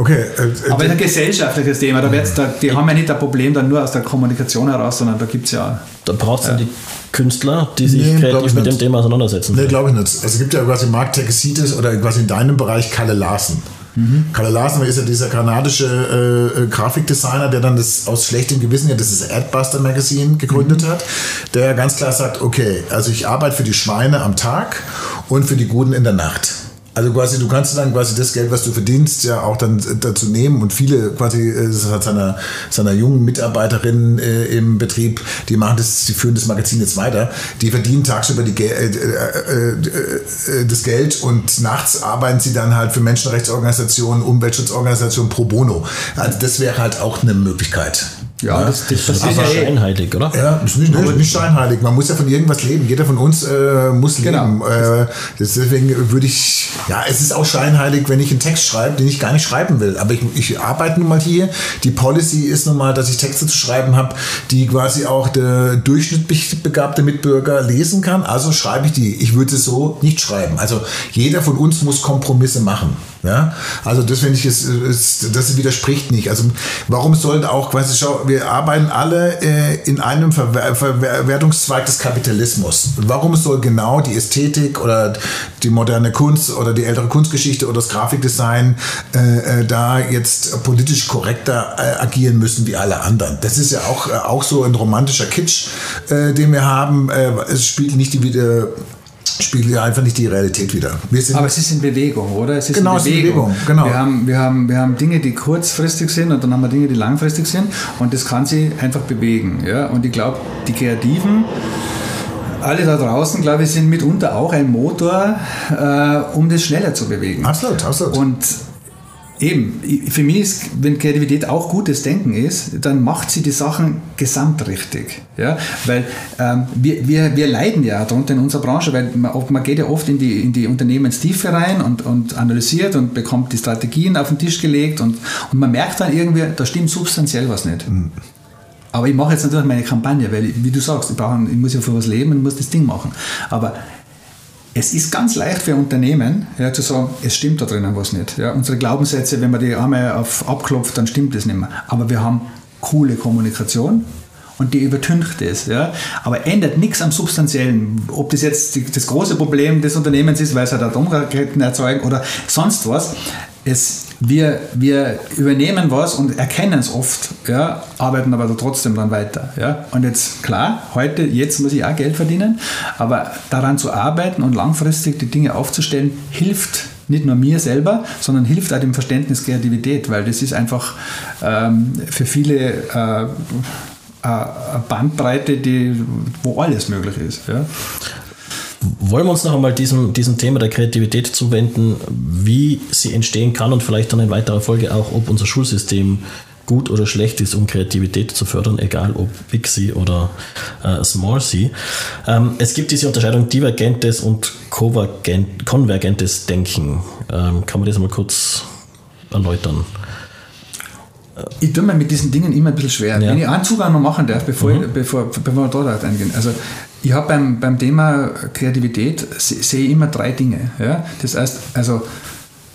Okay. Äh, äh aber ein gesellschaftliches Thema. Da da, die haben ja nicht das Problem dann nur aus der Kommunikation heraus, sondern da gibt es ja. Da braucht es ja. die Künstler, die sich nee, kreativ mit dem Thema auseinandersetzen. Nee, glaube ich nicht. Also es gibt ja quasi Mark Texitis oder quasi in deinem Bereich Kalle Larsen. Mhm. Kalle Larsen ist ja dieser kanadische äh, Grafikdesigner, der dann das aus schlechtem Gewissen ja das Adbuster Magazine gegründet mhm. hat, der ganz klar sagt, okay, also ich arbeite für die Schweine am Tag und für die Guten in der Nacht. Also quasi, du kannst dann quasi das Geld, was du verdienst, ja auch dann dazu nehmen und viele quasi, das hat seiner, seiner jungen Mitarbeiterin äh, im Betrieb, die machen das, die führen das Magazin jetzt weiter, die verdienen tagsüber die, äh, äh, äh, das Geld und nachts arbeiten sie dann halt für Menschenrechtsorganisationen, Umweltschutzorganisationen pro bono. Also das wäre halt auch eine Möglichkeit. Ja, das, das, das, Das ist ja scheinheilig, oder? Ja, ist nicht, nicht, nicht scheinheilig. Man muss ja von irgendwas leben. Jeder von uns äh, muss Genau. leben. Äh, deswegen würde ich, ja, es ist auch scheinheilig, wenn ich einen Text schreibe, den ich gar nicht schreiben will. Aber ich, ich arbeite nun mal hier. Die Policy ist nun mal, dass ich Texte zu schreiben habe, die quasi auch der durchschnittlich begabte Mitbürger lesen kann. Also schreibe ich die. Ich würde es so nicht schreiben. Also jeder von uns muss Kompromisse machen. Ja, also das finde ich, ist, ist, das widerspricht nicht. Also warum sollen auch, quasi, schau, wir arbeiten alle äh, in einem Verwer Verwertungszweig des Kapitalismus. Warum soll genau die Ästhetik oder die moderne Kunst oder die ältere Kunstgeschichte oder das Grafikdesign äh, äh, da jetzt politisch korrekter äh, agieren müssen wie alle anderen? Das ist ja auch, äh, auch so ein romantischer Kitsch, äh, den wir haben. Äh, es spielt nicht die wieder spiegelt ja einfach nicht die Realität sind Aber es ist in Bewegung, oder? Es ist Genau, in es ist in Bewegung. Bewegung, genau. Wir haben, wir, haben, wir haben Dinge, die kurzfristig sind und dann haben wir Dinge, die langfristig sind und das kann sich einfach bewegen. Ja? Und ich glaube, die Kreativen, alle da draußen, glaube ich, sind mitunter auch ein Motor, äh, um das schneller zu bewegen. absolut, absolut. Und eben, für mich ist, wenn Kreativität auch gutes Denken ist, dann macht sie die Sachen gesamtrichtig. Ja? Weil ähm, wir, wir, wir leiden ja darunter in unserer Branche, weil man, man geht ja oft in die, in die Unternehmenstiefe rein und, und analysiert und bekommt die Strategien auf den Tisch gelegt und, und man merkt dann irgendwie, da stimmt substanziell was nicht. Aber ich mache jetzt natürlich meine Kampagne, weil, wie du sagst, ich, brauche, ich muss ja für was leben und muss das Ding machen. Aber es ist ganz leicht für Unternehmen ja, zu sagen, es stimmt da drinnen was nicht. Ja, unsere Glaubenssätze, wenn man die einmal auf abklopft, dann stimmt das nicht mehr. Aber wir haben coole Kommunikation und die übertüncht es. Ja. Aber ändert nichts am Substanziellen. Ob das jetzt das große Problem des Unternehmens ist, weil es halt Atomraketen erzeugen oder sonst was. Es, wir, wir übernehmen was und erkennen es oft, ja, arbeiten aber trotzdem dann weiter. Ja. Und jetzt, klar, heute, jetzt muss ich auch Geld verdienen, aber daran zu arbeiten und langfristig die Dinge aufzustellen, hilft nicht nur mir selber, sondern hilft auch dem Verständnis Kreativität, weil das ist einfach ähm, für viele äh, eine Bandbreite, die, wo alles möglich ist. Ja. Wollen wir uns noch einmal diesem, diesem Thema der Kreativität zuwenden, wie sie entstehen kann und vielleicht dann in weiterer Folge auch, ob unser Schulsystem gut oder schlecht ist, um Kreativität zu fördern, egal ob Big C oder äh, Small C. Ähm, es gibt diese Unterscheidung divergentes und konvergent, konvergentes Denken. Ähm, kann man das mal kurz erläutern? Ich tue mir mit diesen Dingen immer ein bisschen schwer. Ja. Wenn ich einen Zugang noch machen darf, bevor, ich, bevor, bevor wir dort eingehen. Also ich habe beim, beim Thema Kreativität se- sehe ich immer drei Dinge. Ja? Das heißt, also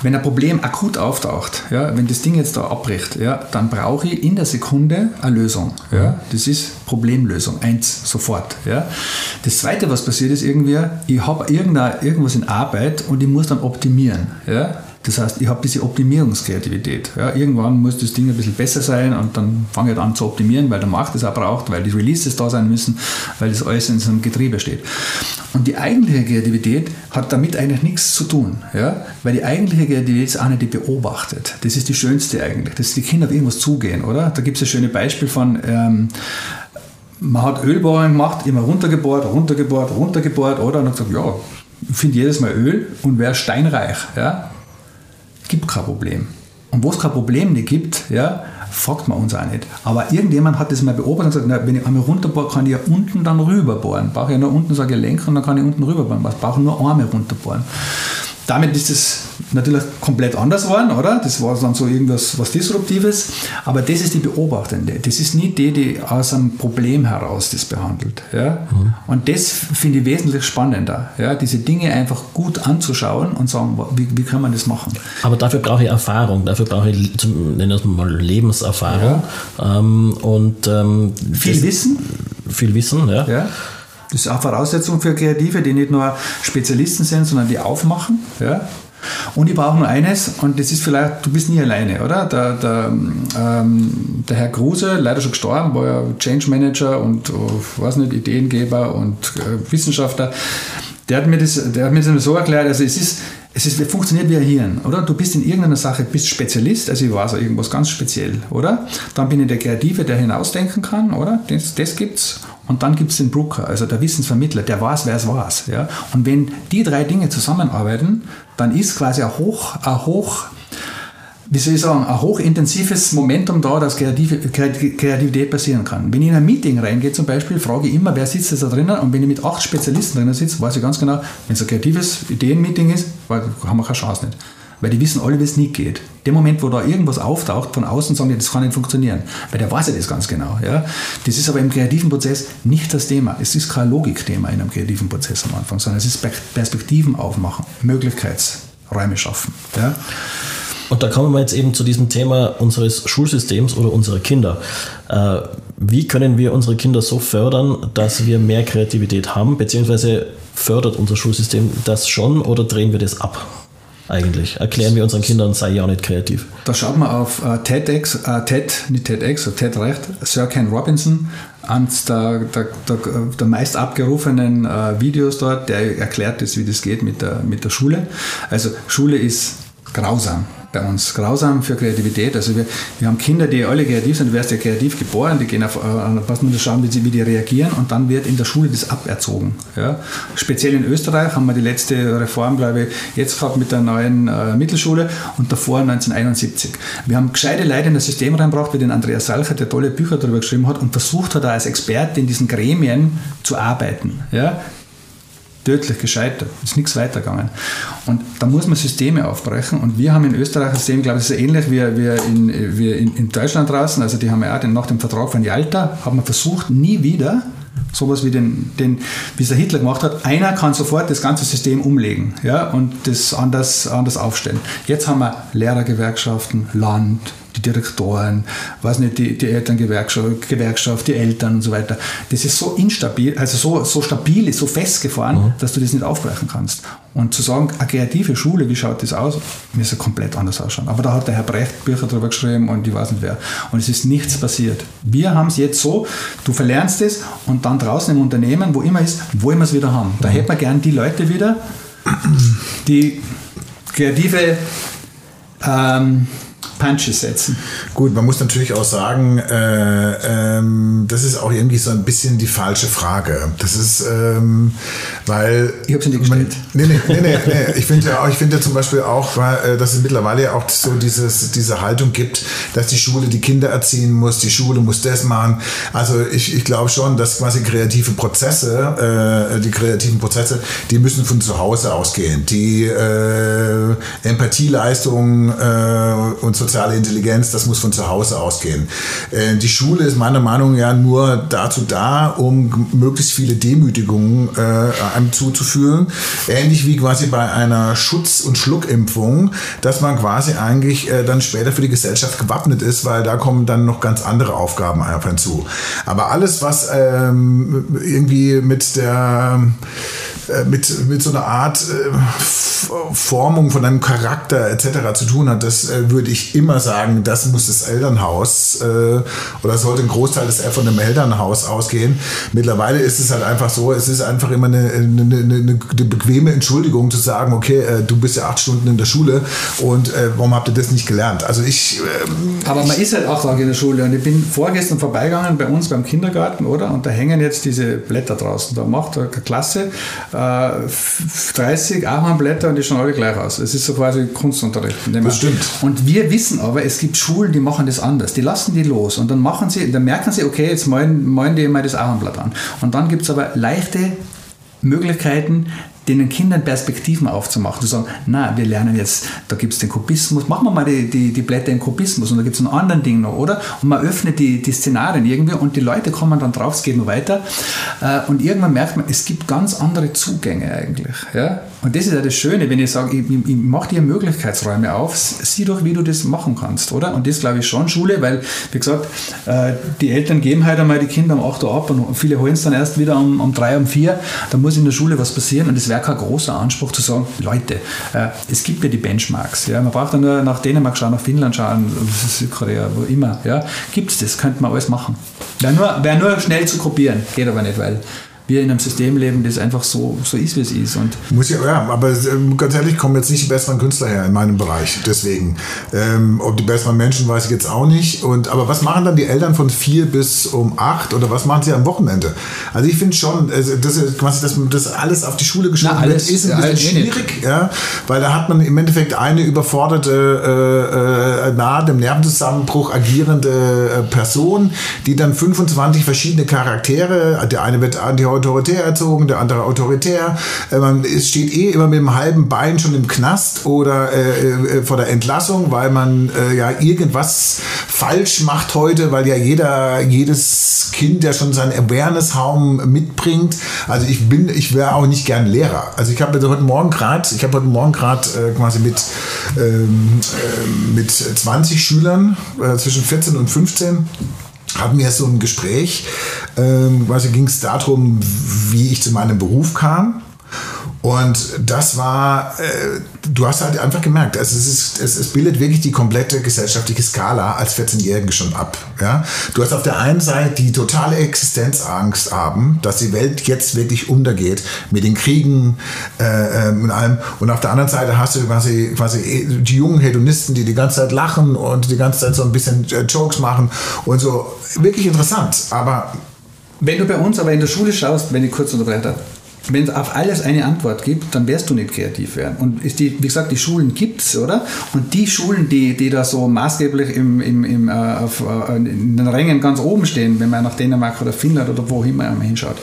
wenn ein Problem akut auftaucht, ja, wenn das Ding jetzt da abbricht, ja, dann brauche ich in der Sekunde eine Lösung. Ja. Das ist Problemlösung, eins, sofort. Ja. Das Zweite, was passiert ist irgendwie, ich habe irgendwas in Arbeit und ich muss dann optimieren. Ja. Das heißt, ich habe diese Optimierungskreativität. Ja, irgendwann muss das Ding ein bisschen besser sein und dann fange ich an zu optimieren, weil der Markt es auch braucht, weil die Releases da sein müssen, weil das alles in so einem Getriebe steht. Und die eigentliche Kreativität hat damit eigentlich nichts zu tun, ja? weil die eigentliche Kreativität ist eine, die beobachtet. Das ist die schönste eigentlich, dass die Kinder auf irgendwas zugehen, oder? Da gibt es ein schönes Beispiel von, ähm, man hat Ölbohrungen gemacht, immer runtergebohrt, runtergebohrt, runtergebohrt, oder? Und hat gesagt, ja, ich finde jedes Mal Öl und wäre steinreich, ja? Gibt kein Problem. Und wo es kein Problem nicht gibt, ja, fragt man uns auch nicht. Aber irgendjemand hat das mal beobachtet und gesagt, na, wenn ich einmal runterbohre, kann ich ja unten dann rüberbohren. Brauche ja nur unten so ein Gelenk und dann kann ich unten rüberbohren. Ich brauche nur Arme runterbohren. Damit ist es natürlich komplett anders geworden, oder? Das war dann so irgendwas was Disruptives. Aber das ist die Beobachtende. Das ist nicht die, die aus einem Problem heraus das behandelt. Ja? Und das finde ich wesentlich spannender. Ja? Diese Dinge einfach gut anzuschauen und sagen, wie, wie kann man das machen? Aber dafür brauche ich Erfahrung, dafür brauche ich, zum- nennen wir es mal Lebenserfahrung. Ähm, und ähm, Viel Wissen. Viel Wissen, ja. Ja? Das ist auch Voraussetzung für Kreative, die nicht nur Spezialisten sind, sondern die aufmachen. Ja? Und ich brauche nur eines, und das ist vielleicht, du bist nie alleine, oder? Der, der, ähm, der Herr Kruse, leider schon gestorben, war ja Change Manager und, oh, weiß nicht, Ideengeber und äh, Wissenschaftler. Der hat, mir das, der hat mir das so erklärt, also es ist, es ist, funktioniert wie ein Hirn, oder? Du bist in irgendeiner Sache, bist Spezialist, also ich weiß so irgendwas ganz speziell, oder? Dann bin ich der Kreative, der hinausdenken kann, oder? Das, das gibt's. Und dann gibt es den Brooker, also der Wissensvermittler, der weiß, wer es weiß. Ja? Und wenn die drei Dinge zusammenarbeiten, dann ist quasi ein hoch, ein hoch wie soll ich sagen, ein hochintensives Momentum da, dass Kreativität passieren kann. Wenn ich in ein Meeting reingehe zum Beispiel, frage ich immer, wer sitzt da drinnen und wenn ich mit acht Spezialisten drinnen sitze, weiß ich ganz genau, wenn es ein kreatives Ideenmeeting ist, haben wir keine Chance nicht. Weil die wissen alle, wie es nicht geht. Der Moment, wo da irgendwas auftaucht von außen, sagen die, das kann nicht funktionieren. Weil der weiß ja das ganz genau. Ja? Das ist aber im kreativen Prozess nicht das Thema. Es ist kein Logikthema in einem kreativen Prozess am Anfang, sondern es ist Perspektiven aufmachen, Möglichkeitsräume schaffen. Ja? Und da kommen wir jetzt eben zu diesem Thema unseres Schulsystems oder unserer Kinder. Äh, wie können wir unsere Kinder so fördern, dass wir mehr Kreativität haben, beziehungsweise fördert unser Schulsystem das schon oder drehen wir das ab? Eigentlich erklären wir unseren Kindern, sei ja auch nicht kreativ. Da schaut man auf äh, TEDx, äh, TED, nicht TEDx, TED recht, Sir Ken Robinson, eines der, der, der, der meist abgerufenen äh, Videos dort, der erklärt das, wie das geht mit der, mit der Schule. Also Schule ist grausam bei uns grausam für Kreativität. Also wir, wir haben Kinder, die alle kreativ sind, du wirst ja kreativ geboren, die gehen auf, äh, was man schauen, wie, sie, wie die reagieren und dann wird in der Schule das aberzogen. Ja. Speziell in Österreich haben wir die letzte Reform, glaube ich, jetzt gehabt mit der neuen äh, Mittelschule und davor 1971. Wir haben gescheite Leute in das System reinbracht, wie den Andreas Salcher, der tolle Bücher darüber geschrieben hat und versucht hat, als Experte in diesen Gremien zu arbeiten. Ja tödlich gescheitert, ist nichts weitergegangen. Und da muss man Systeme aufbrechen und wir haben in Österreich ein System, glaube ich, ist ähnlich wie, wie, in, wie in, in, Deutschland draußen, also die haben ja auch den, nach dem Vertrag von Jalta, haben wir versucht, nie wieder sowas wie den, den wie es der Hitler gemacht hat, einer kann sofort das ganze System umlegen ja, und das anders, anders aufstellen. Jetzt haben wir Lehrergewerkschaften, Land, die Direktoren, weiß nicht, die, die Elterngewerkschaft, Gewerkschaft, die Eltern und so weiter. Das ist so instabil, also so, so stabil, ist so festgefahren, mhm. dass du das nicht aufbrechen kannst. Und zu sagen, eine kreative Schule, wie schaut das aus, müsste komplett anders ausschauen. Aber da hat der Herr Brecht Bücher drüber geschrieben und ich weiß nicht wer. Und es ist nichts passiert. Wir haben es jetzt so, du verlernst es und dann draußen im Unternehmen, wo immer ist, wollen wir es wieder haben. Da mhm. hätten wir gern die Leute wieder, die kreative ähm, Punches setzen. Gut, man muss natürlich auch sagen, äh, ähm, das ist auch irgendwie so ein bisschen die falsche Frage. Das ist, ähm, weil. Ich habe sie nicht gestellt. Man, nee, nee, nee, nee, nee. Ich finde ja, finde ja zum Beispiel auch, äh, dass es mittlerweile ja auch so dieses, diese Haltung gibt, dass die Schule die Kinder erziehen muss, die Schule muss das machen. Also ich, ich glaube schon, dass quasi kreative Prozesse, äh, die kreativen Prozesse, die müssen von zu Hause ausgehen. Die äh, Empathieleistung äh, und so soziale Intelligenz, das muss von zu Hause ausgehen. Äh, die Schule ist meiner Meinung nach ja nur dazu da, um möglichst viele Demütigungen äh, einem zuzuführen. Ähnlich wie quasi bei einer Schutz- und Schluckimpfung, dass man quasi eigentlich äh, dann später für die Gesellschaft gewappnet ist, weil da kommen dann noch ganz andere Aufgaben einfach hinzu. Aber alles, was ähm, irgendwie mit der mit, mit so einer Art äh, Formung von einem Charakter etc. zu tun hat, das äh, würde ich immer sagen, das muss das Elternhaus äh, oder sollte ein Großteil des von dem Elternhaus ausgehen. Mittlerweile ist es halt einfach so, es ist einfach immer eine, eine, eine, eine bequeme Entschuldigung zu sagen, okay, äh, du bist ja acht Stunden in der Schule und äh, warum habt ihr das nicht gelernt? Also ich. Ähm, Aber man ist halt auch in der Schule und ich bin vorgestern vorbeigegangen bei uns beim Kindergarten, oder? Und da hängen jetzt diese Blätter draußen. Da macht eine Klasse 30 Ahornblätter und die schauen alle gleich aus. Es ist so quasi Kunstunterricht. Das stimmt. Und wir wissen aber, es gibt Schulen, die machen das anders. Die lassen die los und dann machen sie, dann merken sie, okay, jetzt malen, malen die mal das Ahornblatt an. Und dann gibt es aber leichte Möglichkeiten, den Kindern Perspektiven aufzumachen, zu sagen, na, wir lernen jetzt, da gibt es den Kubismus, machen wir mal die, die, die Blätter in Kubismus und da gibt es einen anderen Ding noch, oder? Und man öffnet die, die Szenarien irgendwie und die Leute kommen dann drauf, es geht noch weiter äh, und irgendwann merkt man, es gibt ganz andere Zugänge eigentlich. Ja? Und das ist ja das Schöne, wenn ich sage, ich, ich, ich mache dir Möglichkeitsräume auf, sieh doch, wie du das machen kannst, oder? Und das glaube ich schon Schule, weil, wie gesagt, äh, die Eltern geben halt einmal die Kinder um 8 Uhr ab und viele holen es dann erst wieder um, um 3, um 4, da muss in der Schule was passieren und das wäre kein großer Anspruch zu sagen, Leute, äh, es gibt ja die Benchmarks, ja, man braucht ja nur nach Dänemark schauen, nach Finnland schauen, Südkorea, wo immer, ja, gibt es das, könnte man alles machen. Wäre nur, wär nur schnell zu kopieren, geht aber nicht, weil wir in einem System leben, das einfach so, so ist, wie es ist. Und Muss ja, ja, aber ähm, ganz ehrlich, kommen jetzt nicht die besseren Künstler her in meinem Bereich. Deswegen. Ähm, ob die besseren Menschen, weiß ich jetzt auch nicht. Und, aber was machen dann die Eltern von vier bis um acht oder was machen sie am Wochenende? Also ich finde schon, also das, quasi, dass das alles auf die Schule geschoben Na, alles- wird, ist ein bisschen schwierig, ja, weil da hat man im Endeffekt eine überforderte, äh, äh, nahe dem Nervenzusammenbruch agierende äh, Person, die dann 25 verschiedene Charaktere, der eine wird anti-autoritär erzogen, der andere autoritär, äh, man steht eh immer mit dem halben Bein schon im Knast oder äh, äh, vor der Entlassung, weil man äh, ja irgendwas falsch macht heute, weil ja jeder, jedes Kind ja schon seinen Awareness-Raum mitbringt. Also ich bin, ich wäre auch nicht gern Lehrer. Also ich habe heute Morgen gerade, ich habe heute Morgen gerade äh, quasi mit, ähm, äh, mit 20 Schülern zwischen 14 und 15 hatten wir so ein Gespräch. Ähm, quasi ging es darum, wie ich zu meinem Beruf kam. Und das war, äh, du hast halt einfach gemerkt, also es, ist, es, es bildet wirklich die komplette gesellschaftliche Skala als 14-Jährigen schon ab. Ja? Du hast auf der einen Seite die totale Existenzangst haben, dass die Welt jetzt wirklich untergeht mit den Kriegen äh, ähm, und allem. Und auf der anderen Seite hast du quasi, quasi die jungen Hedonisten, die die ganze Zeit lachen und die ganze Zeit so ein bisschen äh, Jokes machen und so. Wirklich interessant. Aber wenn du bei uns aber in der Schule schaust, wenn ich kurz unterbrechen darf, wenn es auf alles eine Antwort gibt, dann wirst du nicht kreativ werden. Und ist die, wie gesagt, die Schulen gibt es, oder? Und die Schulen, die, die da so maßgeblich im, im, im, äh, auf, äh, in den Rängen ganz oben stehen, wenn man nach Dänemark oder Finnland oder wo immer man hinschaut,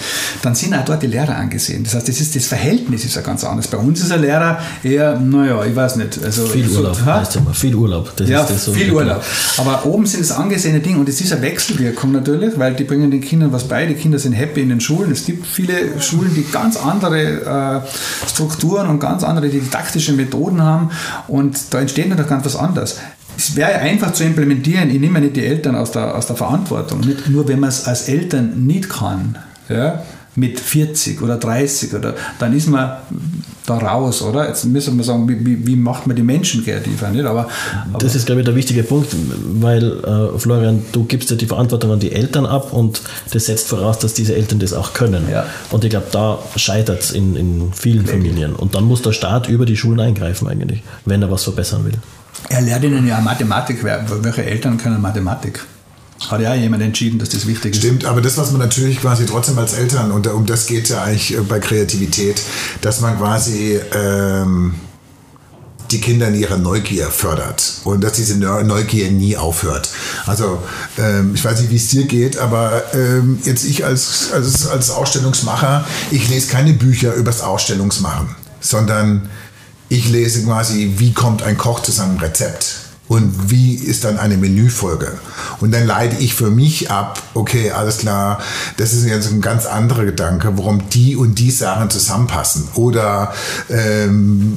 dann sind auch dort die Lehrer angesehen. Das heißt, das, ist, das Verhältnis ist ja ganz anders. Bei uns ist ein Lehrer eher, naja, ich weiß nicht. Also, Viel so- Urlaub, Ha? heißt immer. Viel Urlaub. Das ja, das so viel Urlaub. Aber oben sind es angesehene Dinge und es ist eine Wechselwirkung natürlich, weil die bringen den Kindern was bei. Die Kinder sind happy in den Schulen. Es gibt viele Schulen, die ganz andere äh, Strukturen und ganz andere didaktische Methoden haben und da entsteht natürlich ganz was anderes. Es wäre einfach zu implementieren, ich nehme nicht die Eltern aus der, aus der Verantwortung. Nicht nur wenn man es als Eltern nicht kann, ja, mit 40 oder 30 oder dann ist man da raus, oder? Jetzt müssen wir sagen, wie, wie, macht man die Menschen kreativer, nicht? Aber, aber Das ist, glaube ich, der wichtige Punkt, weil, äh, Florian, du gibst ja die Verantwortung an die Eltern ab und das setzt voraus, dass diese Eltern das auch können. Ja. Und ich glaube, da scheitert es in, in vielen Familien. Und dann muss der Staat über die Schulen eingreifen eigentlich, wenn er was verbessern will. Er lehrt ihnen ja Mathematik. Welche Eltern können Mathematik? Hat ja jemand entschieden, dass das wichtig ist. Stimmt, aber das, was man natürlich quasi trotzdem als Eltern, und um das geht ja eigentlich äh, bei Kreativität, dass man quasi ähm, die Kinder in ihrer Neugier fördert und dass diese Neu- Neugier nie aufhört. Also ähm, ich weiß nicht, wie es dir geht, aber ähm, jetzt ich als, als, als Ausstellungsmacher, ich lese keine Bücher übers Ausstellungsmachen, sondern ich lese quasi, wie kommt ein Koch zu seinem Rezept und wie ist dann eine Menüfolge. Und dann leite ich für mich ab, okay, alles klar, das ist jetzt ein ganz anderer Gedanke, warum die und die Sachen zusammenpassen. Oder ähm,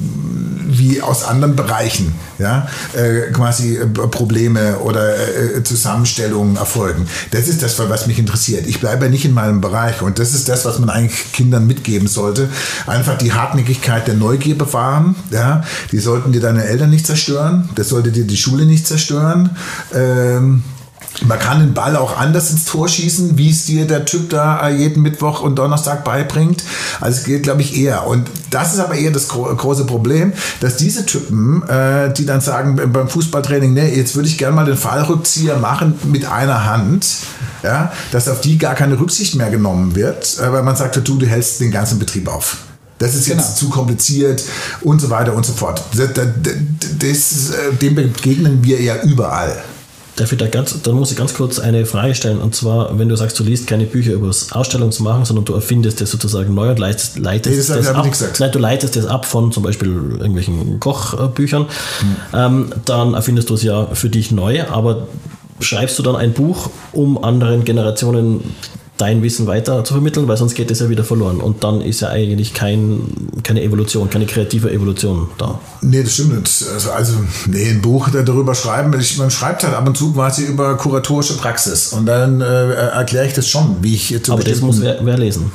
wie aus anderen Bereichen ja, äh, quasi äh, Probleme oder äh, Zusammenstellungen erfolgen. Das ist das, was mich interessiert. Ich bleibe nicht in meinem Bereich und das ist das, was man eigentlich Kindern mitgeben sollte. Einfach die Hartnäckigkeit der Neugier bewahren. Ja? Die sollten dir deine Eltern nicht zerstören. Das sollte dir die Schule nicht zerstören. Ähm, man kann den Ball auch anders ins Tor schießen, wie es dir der Typ da jeden Mittwoch und Donnerstag beibringt. Also es geht, glaube ich, eher. Und das ist aber eher das gro große Problem, dass diese Typen, äh, die dann sagen beim- beim Fußballtraining, nee, jetzt würde ich gerne mal den Fallrückzieher machen mit einer Hand, ja, dass auf die gar keine Rücksicht mehr genommen wird, äh, weil man sagt, du, du hältst den ganzen Betrieb auf. Das ist jetzt Genau. zu kompliziert und so weiter und so fort. Das, das, das, äh, dem begegnen wir ja überall. Darf ich da ganz, dann muss ich ganz kurz eine Frage stellen. Und zwar, wenn du sagst, du liest keine Bücher über das Ausstellungsmachen, sondern du erfindest das sozusagen neu und leitest, leitest Nee, das das ab. Nein, du leitest das ab von zum Beispiel irgendwelchen Kochbüchern. Ähm, dann erfindest du es ja für dich neu, aber schreibst du dann ein Buch, um anderen Generationen dein Wissen weiter zu vermitteln, weil sonst geht es ja wieder verloren. Und dann ist ja eigentlich kein, keine Evolution, keine kreative Evolution da. Nee, das stimmt nicht. Also, also nee, ein Buch darüber schreiben, ich, man schreibt halt ab und zu quasi über kuratorische Praxis und dann äh, erkläre ich das schon, wie ich zu Aber das muss wer, wer lesen.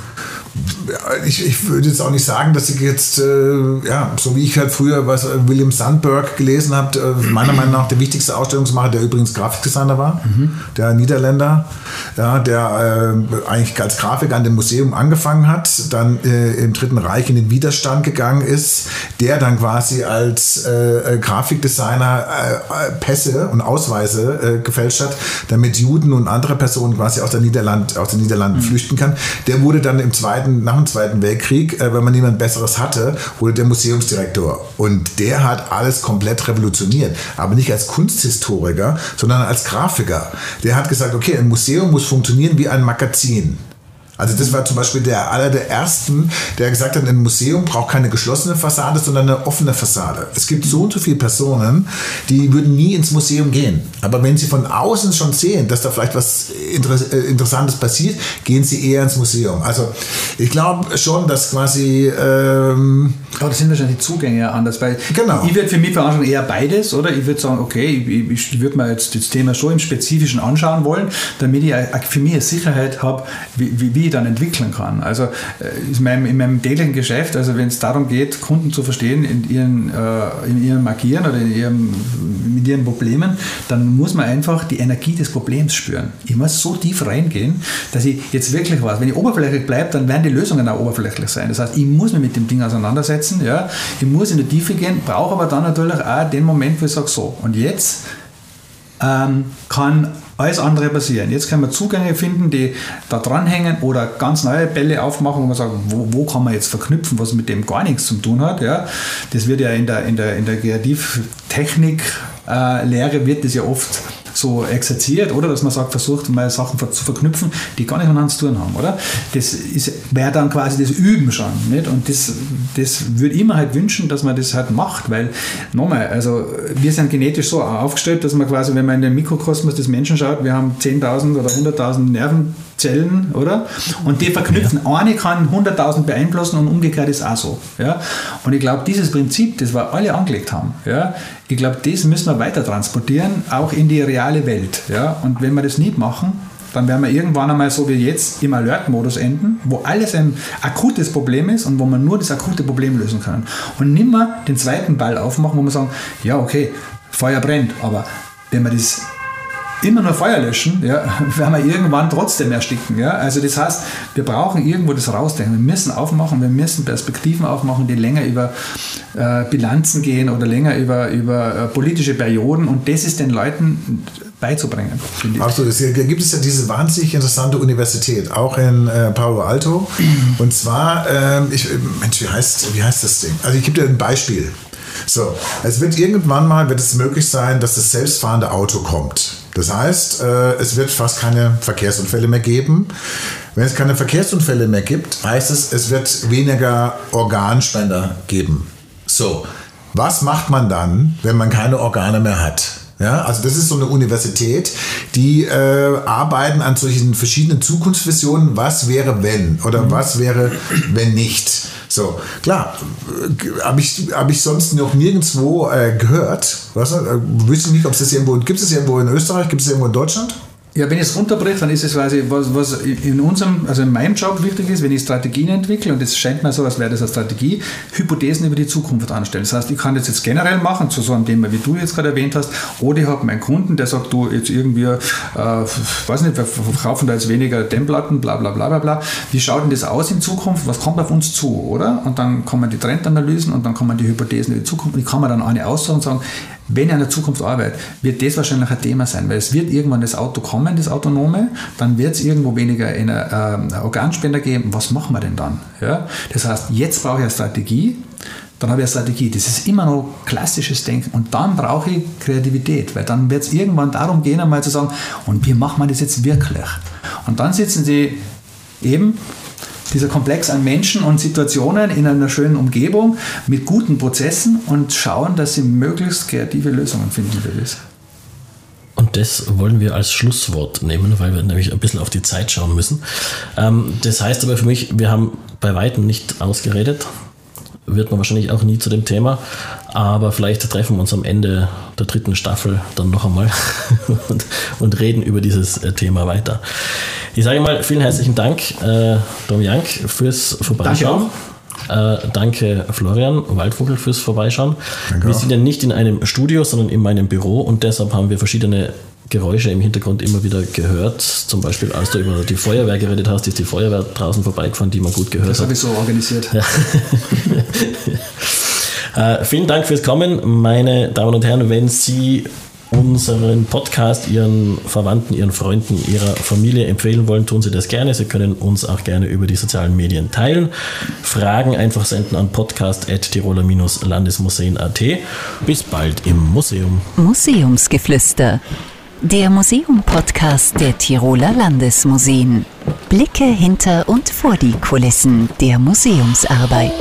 Ich, ich würde jetzt auch nicht sagen, dass ich jetzt, äh, ja, so wie ich halt früher was äh, William Sandberg gelesen habe, äh, meiner Meinung nach der wichtigste Ausstellungsmacher, der übrigens Grafikdesigner war, mhm. der Niederländer, ja, der äh, eigentlich als Grafiker an dem Museum angefangen hat, dann äh, im Dritten Reich in den Widerstand gegangen ist, der dann quasi als äh, Grafikdesigner Pässe und Ausweise gefälscht hat, damit Juden und andere Personen quasi aus, der Niederland, aus den Niederlanden mhm. flüchten kann. Der wurde dann im zweiten, nach dem Zweiten Weltkrieg, äh, wenn man niemand Besseres hatte, wurde der Museumsdirektor. Und der hat alles komplett revolutioniert. Aber nicht als Kunsthistoriker, sondern als Grafiker. Der hat gesagt, okay, ein Museum muss funktionieren wie ein Magazin. Also das war zum Beispiel der einer der ersten, der gesagt hat, ein Museum braucht keine geschlossene Fassade, sondern eine offene Fassade. Es gibt so und so viele Personen, die würden nie ins Museum gehen. Aber wenn sie von außen schon sehen, dass da vielleicht was äh, Interessantes passiert, gehen sie eher ins Museum. Also ich glaube schon, dass quasi... Ähm Aber das sind wahrscheinlich die Zugänge anders, weil genau. ich würde für mich veranschaulichen eher beides, oder? Ich würde sagen, okay, ich, ich würde mir jetzt das Thema schon im Spezifischen anschauen wollen, damit ich für mich eine Sicherheit habe, wie, wie, wie dann entwickeln kann. Also äh, in meinem, in meinem täglichen Geschäft, also wenn es darum geht, Kunden zu verstehen in ihren, äh, in ihrem Agieren oder in ihrem, mit ihren Problemen, dann muss man einfach die Energie des Problems spüren. Ich muss so tief reingehen, dass ich jetzt wirklich was, wenn ich oberflächlich bleibe, dann werden die Lösungen auch oberflächlich sein. Das heißt, ich muss mich mit dem Ding auseinandersetzen, ja, ich muss in die Tiefe gehen, brauche aber dann natürlich auch den Moment, wo ich sage, so, und jetzt ähm, kann alles andere passieren. Jetzt können wir Zugänge finden, die da dranhängen oder ganz neue Bälle aufmachen, wo man sagt, wo, wo kann man jetzt verknüpfen, was mit dem gar nichts zu tun hat. Ja? Das wird ja in der, in der, in der Kreativtechnik-Lehre äh, wird das ja oft so exerziert, oder? Dass man sagt, versucht mal Sachen zu verknüpfen, die gar nicht miteinander zu tun haben, oder? Das wäre dann quasi das Üben schon, nicht? Und das, das würde ich mir halt wünschen, dass man das halt macht, weil, nochmal, also wir sind genetisch so aufgestellt, dass man quasi, wenn man in den Mikrokosmos des Menschen schaut, wir haben 10.000 oder 100.000 Nervenzellen, oder? Und die verknüpfen. Ja. Eine kann 100.000 beeinflussen und umgekehrt ist auch so, ja? Und ich glaube, dieses Prinzip, das wir alle angelegt haben, ja? Ich glaube, das müssen wir weiter transportieren, auch in die reale Welt. Ja? Und wenn wir das nicht machen, dann werden wir irgendwann einmal so wie jetzt im Alert-Modus enden, wo alles ein akutes Problem ist und wo man nur das akute Problem lösen kann. Und nimmer den zweiten Ball aufmachen, wo wir sagen, ja, okay, Feuer brennt, aber wenn wir das immer nur Feuer löschen, ja, werden wir irgendwann trotzdem ersticken. Ja? Also das heißt, wir brauchen irgendwo das rausdenken. Wir müssen aufmachen, wir müssen Perspektiven aufmachen, die länger über äh, Bilanzen gehen oder länger über, über äh, politische Perioden und das ist den Leuten beizubringen. Absolut. Es gibt es ja diese wahnsinnig interessante Universität, auch in äh, Palo Alto. Und zwar, ähm, ich, Mensch, wie heißt, wie heißt das Ding? Also ich gebe dir ein Beispiel. So, es wird irgendwann mal wird es möglich sein, dass das selbstfahrende Auto kommt. Das heißt, äh, es wird fast keine Verkehrsunfälle mehr geben. Wenn es keine Verkehrsunfälle mehr gibt, heißt es, es wird weniger Organspender geben. So, was macht man dann, wenn man keine Organe mehr hat? Ja, also das ist so eine Universität, die äh, arbeiten an solchen verschiedenen Zukunftsvisionen. Was wäre wenn oder mhm. was wäre wenn nicht? So, klar, äh, habe ich, hab ich sonst noch nirgendwo äh, gehört. Du, äh, wüsste nicht, ob es das irgendwo, gibt es irgendwo in Österreich, gibt es irgendwo in Deutschland? Ja, wenn ich es runterbreche, dann ist es quasi, was, was in unserem, also in meinem Job wichtig ist, wenn ich Strategien entwickle, und es scheint mir so, als wäre das eine Strategie, Hypothesen über die Zukunft anstellen. Das heißt, ich kann das jetzt generell machen, zu so einem Thema, wie du jetzt gerade erwähnt hast, oder ich habe meinen Kunden, der sagt, du, jetzt irgendwie, äh, weiß nicht, wir verkaufen da jetzt weniger Dämmplatten, bla bla bla bla bla. Wie schaut denn das aus in Zukunft? Was kommt auf uns zu, oder? Und dann kommen die Trendanalysen und dann kommen die Hypothesen über die Zukunft und ich kann mir dann eine aussagen und sagen, wenn ich an der Zukunft arbeite, wird das wahrscheinlich ein Thema sein, weil es wird irgendwann das Auto kommen, das Autonome, dann wird es irgendwo weniger eine, äh, Organspender geben. Was machen wir denn dann? Ja? Das heißt, jetzt brauche ich eine Strategie, dann habe ich eine Strategie. Das ist immer noch klassisches Denken. Und dann brauche ich Kreativität, weil dann wird es irgendwann darum gehen, einmal zu sagen, und wie machen wir das jetzt wirklich? Und dann sitzen sie eben dieser Komplex an Menschen und Situationen in einer schönen Umgebung mit guten Prozessen und schauen, dass sie möglichst kreative Lösungen finden für das. Und das wollen wir als Schlusswort nehmen, weil wir nämlich ein bisschen auf die Zeit schauen müssen. Ähm, das heißt aber für mich, wir haben bei weitem nicht ausgeredet. wird man wahrscheinlich auch nie zu dem Thema. Aber vielleicht treffen wir uns am Ende der dritten Staffel dann noch einmal und, und reden über dieses äh, Thema weiter. Ich sage mal vielen herzlichen Dank, äh, Dom Jank, fürs Vorbeischauen. Danke, äh, danke Florian Waldvogel fürs Vorbeischauen. Danke wir sind ja nicht in einem Studio, sondern in meinem Büro und deshalb haben wir verschiedene Geräusche im Hintergrund immer wieder gehört. Zum Beispiel, als du über die Feuerwehr geredet hast, ist die Feuerwehr draußen vorbeigefahren, die man gut gehört das hat. Das habe ich so organisiert. äh, vielen Dank fürs Kommen, meine Damen und Herren. Wenn Sie unseren Podcast Ihren Verwandten, Ihren Freunden, Ihrer Familie empfehlen wollen, tun Sie das gerne. Sie können uns auch gerne über die sozialen Medien teilen. Fragen einfach senden an podcast.tiroler-landesmuseen.at. Bis bald im Museum. Museumsgeflüster der Museum-Podcast der Tiroler Landesmuseen. Blicke hinter und vor die Kulissen der Museumsarbeit.